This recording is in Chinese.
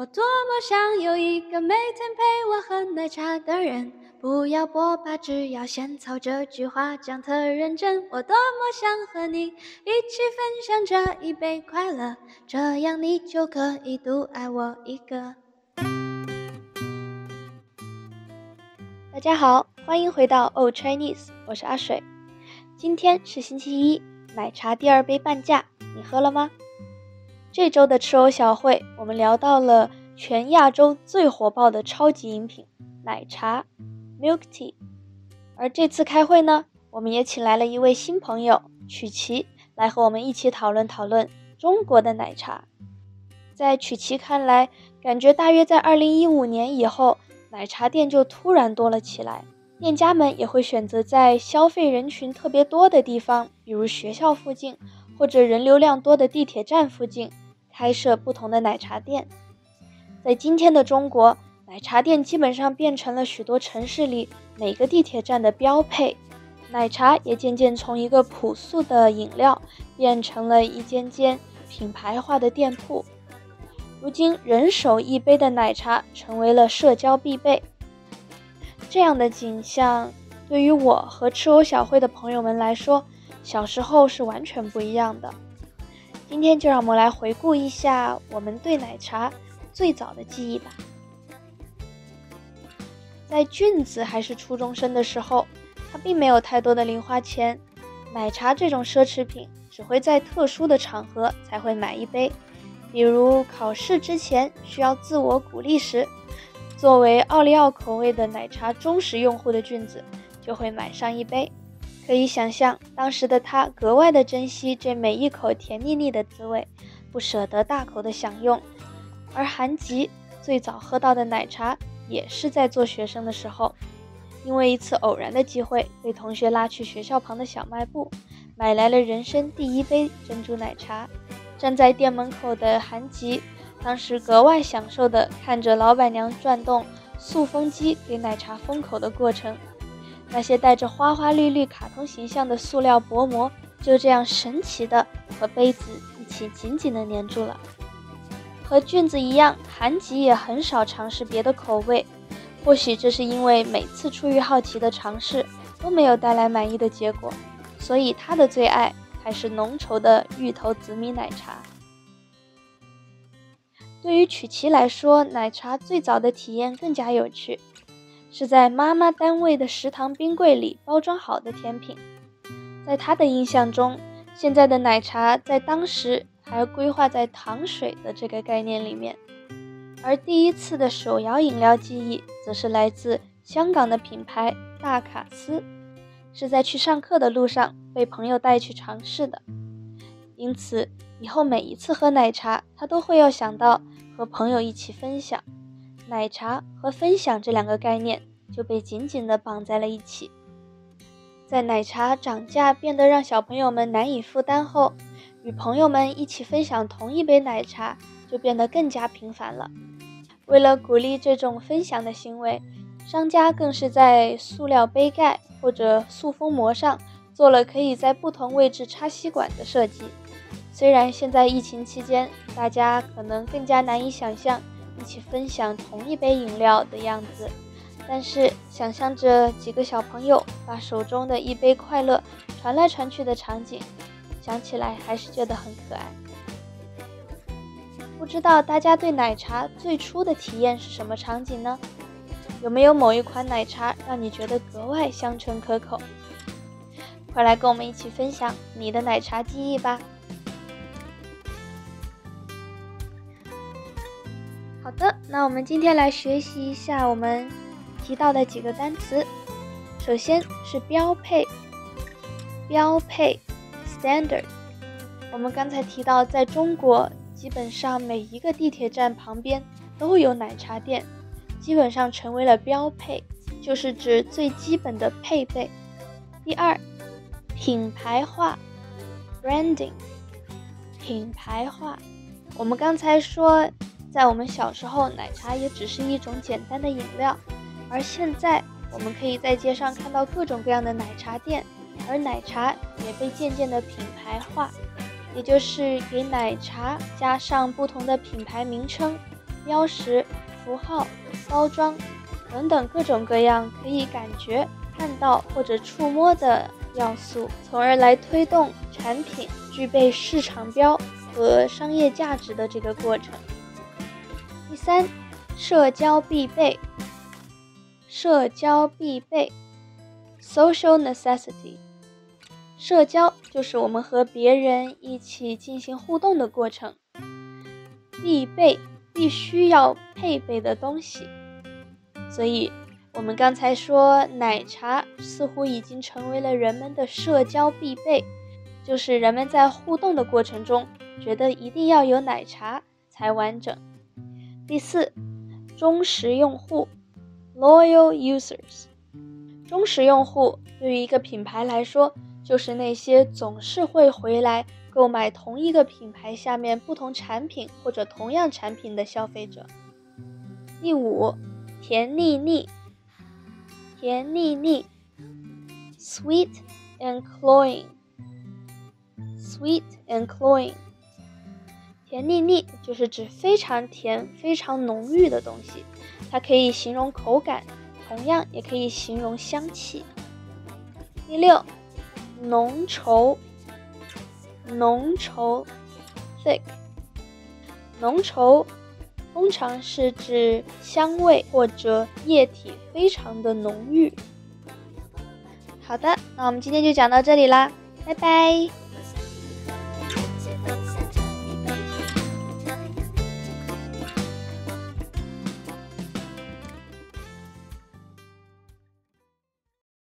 我多么想有一个每天陪我喝奶茶的人，不要波霸，只要仙草。这句话讲特认真。我多么想和你一起分享这一杯快乐，这样你就可以独爱我一个。大家好，欢迎回到 Old Chinese，我是阿水。今天是星期一，奶茶第二杯半价，你喝了吗？这周的吃藕小会，我们聊到了全亚洲最火爆的超级饮品——奶茶 （Milk Tea）。而这次开会呢，我们也请来了一位新朋友曲奇，来和我们一起讨论讨论中国的奶茶。在曲奇看来，感觉大约在2015年以后，奶茶店就突然多了起来，店家们也会选择在消费人群特别多的地方，比如学校附近或者人流量多的地铁站附近。开设不同的奶茶店，在今天的中国，奶茶店基本上变成了许多城市里每个地铁站的标配。奶茶也渐渐从一个朴素的饮料，变成了一间间品牌化的店铺。如今，人手一杯的奶茶成为了社交必备。这样的景象，对于我和吃藕小会的朋友们来说，小时候是完全不一样的。今天就让我们来回顾一下我们对奶茶最早的记忆吧。在俊子还是初中生的时候，他并没有太多的零花钱，奶茶这种奢侈品只会在特殊的场合才会买一杯，比如考试之前需要自我鼓励时，作为奥利奥口味的奶茶忠实用户的俊子就会买上一杯。可以想象，当时的他格外的珍惜这每一口甜腻腻的滋味，不舍得大口的享用。而韩吉最早喝到的奶茶，也是在做学生的时候，因为一次偶然的机会，被同学拉去学校旁的小卖部，买来了人生第一杯珍珠奶茶。站在店门口的韩吉，当时格外享受的看着老板娘转动塑封机给奶茶封口的过程。那些带着花花绿绿卡通形象的塑料薄膜，就这样神奇的和杯子一起紧紧的粘住了。和俊子一样，韩吉也很少尝试别的口味，或许这是因为每次出于好奇的尝试都没有带来满意的结果，所以他的最爱还是浓稠的芋头紫米奶茶。对于曲奇来说，奶茶最早的体验更加有趣。是在妈妈单位的食堂冰柜里包装好的甜品，在他的印象中，现在的奶茶在当时还规划在糖水的这个概念里面，而第一次的手摇饮料记忆则是来自香港的品牌大卡斯，是在去上课的路上被朋友带去尝试的，因此以后每一次喝奶茶，他都会要想到和朋友一起分享。奶茶和分享这两个概念就被紧紧地绑在了一起。在奶茶涨价变得让小朋友们难以负担后，与朋友们一起分享同一杯奶茶就变得更加频繁了。为了鼓励这种分享的行为，商家更是在塑料杯盖或者塑封膜上做了可以在不同位置插吸管的设计。虽然现在疫情期间，大家可能更加难以想象。一起分享同一杯饮料的样子，但是想象着几个小朋友把手中的一杯快乐传来传去的场景，想起来还是觉得很可爱。不知道大家对奶茶最初的体验是什么场景呢？有没有某一款奶茶让你觉得格外香醇可口？快来跟我们一起分享你的奶茶记忆吧！那我们今天来学习一下我们提到的几个单词。首先是标配，标配，standard。我们刚才提到，在中国，基本上每一个地铁站旁边都有奶茶店，基本上成为了标配，就是指最基本的配备。第二，品牌化，branding，品牌化。我们刚才说。在我们小时候，奶茶也只是一种简单的饮料，而现在我们可以在街上看到各种各样的奶茶店，而奶茶也被渐渐的品牌化，也就是给奶茶加上不同的品牌名称，标识、符号、包装等等各种各样可以感觉、看到或者触摸的要素，从而来推动产品具备市场标和商业价值的这个过程。第三，社交必备。社交必备，social necessity。社交就是我们和别人一起进行互动的过程，必备必须要配备的东西。所以，我们刚才说奶茶似乎已经成为了人们的社交必备，就是人们在互动的过程中觉得一定要有奶茶才完整。第四，忠实用户。Loyal users，忠实用户对于一个品牌来说，就是那些总是会回来购买同一个品牌下面不同产品或者同样产品的消费者。第五，甜腻腻，甜腻腻，sweet and cloying，sweet and cloying，甜腻腻就是指非常甜、非常浓郁的东西。它可以形容口感，同样也可以形容香气。第六，浓稠，浓稠，thick，浓稠，通常是指香味或者液体非常的浓郁。好的，那我们今天就讲到这里啦，拜拜。